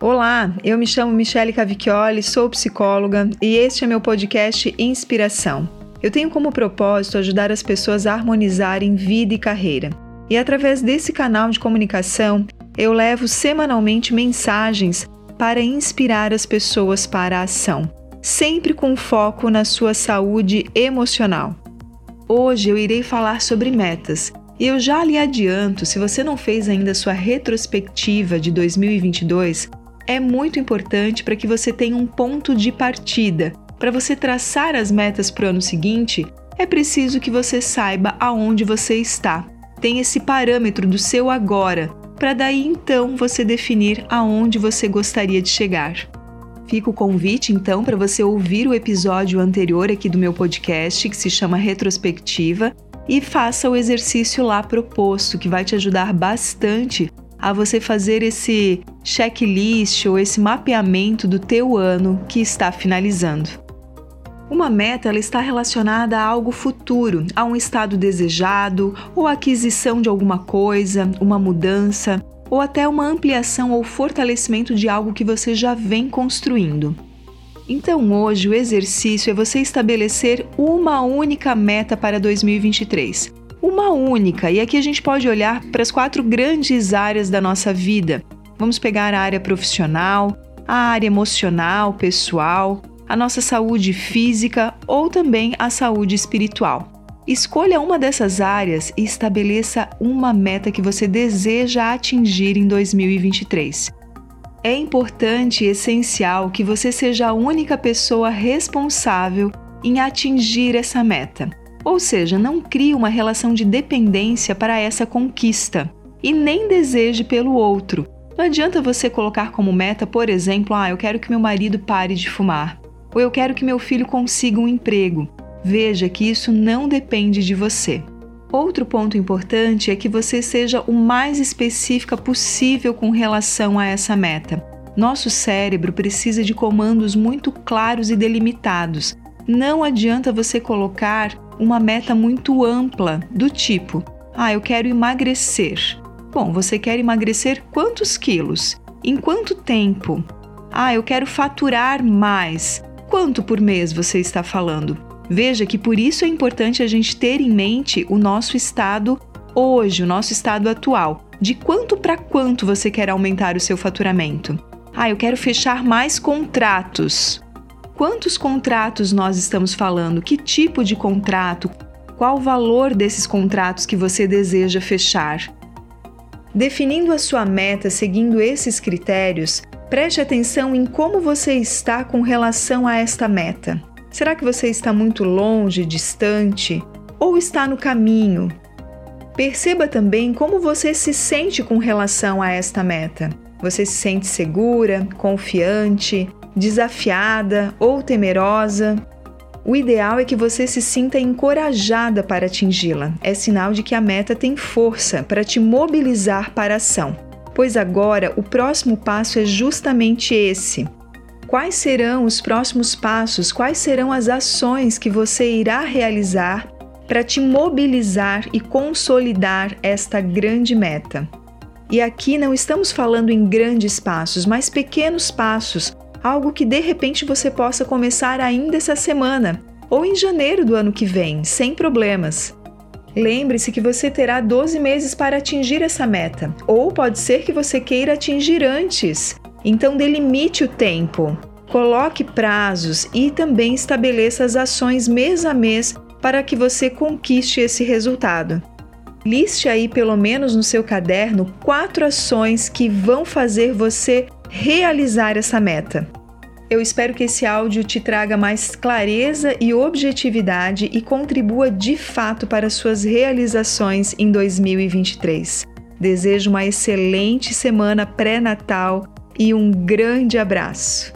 Olá, eu me chamo Michele Cavicchioli, sou psicóloga e este é meu podcast Inspiração. Eu tenho como propósito ajudar as pessoas a harmonizarem vida e carreira. E através desse canal de comunicação, eu levo semanalmente mensagens para inspirar as pessoas para a ação, sempre com foco na sua saúde emocional. Hoje eu irei falar sobre metas. E eu já lhe adianto, se você não fez ainda sua retrospectiva de 2022, é muito importante para que você tenha um ponto de partida. Para você traçar as metas para o ano seguinte, é preciso que você saiba aonde você está. Tem esse parâmetro do seu agora, para daí então você definir aonde você gostaria de chegar. Fica o convite então para você ouvir o episódio anterior aqui do meu podcast, que se chama Retrospectiva, e faça o exercício lá proposto, que vai te ajudar bastante a você fazer esse checklist ou esse mapeamento do teu ano que está finalizando. Uma meta ela está relacionada a algo futuro, a um estado desejado ou aquisição de alguma coisa, uma mudança ou até uma ampliação ou fortalecimento de algo que você já vem construindo. Então, hoje, o exercício é você estabelecer uma única meta para 2023 uma única. E aqui a gente pode olhar para as quatro grandes áreas da nossa vida. Vamos pegar a área profissional, a área emocional, pessoal, a nossa saúde física ou também a saúde espiritual. Escolha uma dessas áreas e estabeleça uma meta que você deseja atingir em 2023. É importante e essencial que você seja a única pessoa responsável em atingir essa meta. Ou seja, não crie uma relação de dependência para essa conquista e nem deseje pelo outro. Não adianta você colocar como meta, por exemplo, ah, eu quero que meu marido pare de fumar, ou eu quero que meu filho consiga um emprego. Veja que isso não depende de você. Outro ponto importante é que você seja o mais específica possível com relação a essa meta. Nosso cérebro precisa de comandos muito claros e delimitados. Não adianta você colocar uma meta muito ampla, do tipo: ah, eu quero emagrecer. Bom, você quer emagrecer quantos quilos? Em quanto tempo? Ah, eu quero faturar mais. Quanto por mês você está falando? Veja que por isso é importante a gente ter em mente o nosso estado hoje, o nosso estado atual. De quanto para quanto você quer aumentar o seu faturamento? Ah, eu quero fechar mais contratos. Quantos contratos nós estamos falando? Que tipo de contrato? Qual o valor desses contratos que você deseja fechar? Definindo a sua meta seguindo esses critérios, preste atenção em como você está com relação a esta meta. Será que você está muito longe, distante ou está no caminho? Perceba também como você se sente com relação a esta meta. Você se sente segura, confiante, desafiada ou temerosa. O ideal é que você se sinta encorajada para atingi-la. É sinal de que a meta tem força para te mobilizar para a ação. Pois agora o próximo passo é justamente esse. Quais serão os próximos passos? Quais serão as ações que você irá realizar para te mobilizar e consolidar esta grande meta? E aqui não estamos falando em grandes passos, mas pequenos passos algo que de repente você possa começar ainda essa semana ou em janeiro do ano que vem, sem problemas. Lembre-se que você terá 12 meses para atingir essa meta, ou pode ser que você queira atingir antes. Então, delimite o tempo, coloque prazos e também estabeleça as ações mês a mês para que você conquiste esse resultado. Liste aí, pelo menos no seu caderno, quatro ações que vão fazer você realizar essa meta. Eu espero que esse áudio te traga mais clareza e objetividade e contribua de fato para suas realizações em 2023. Desejo uma excelente semana pré-natal e um grande abraço.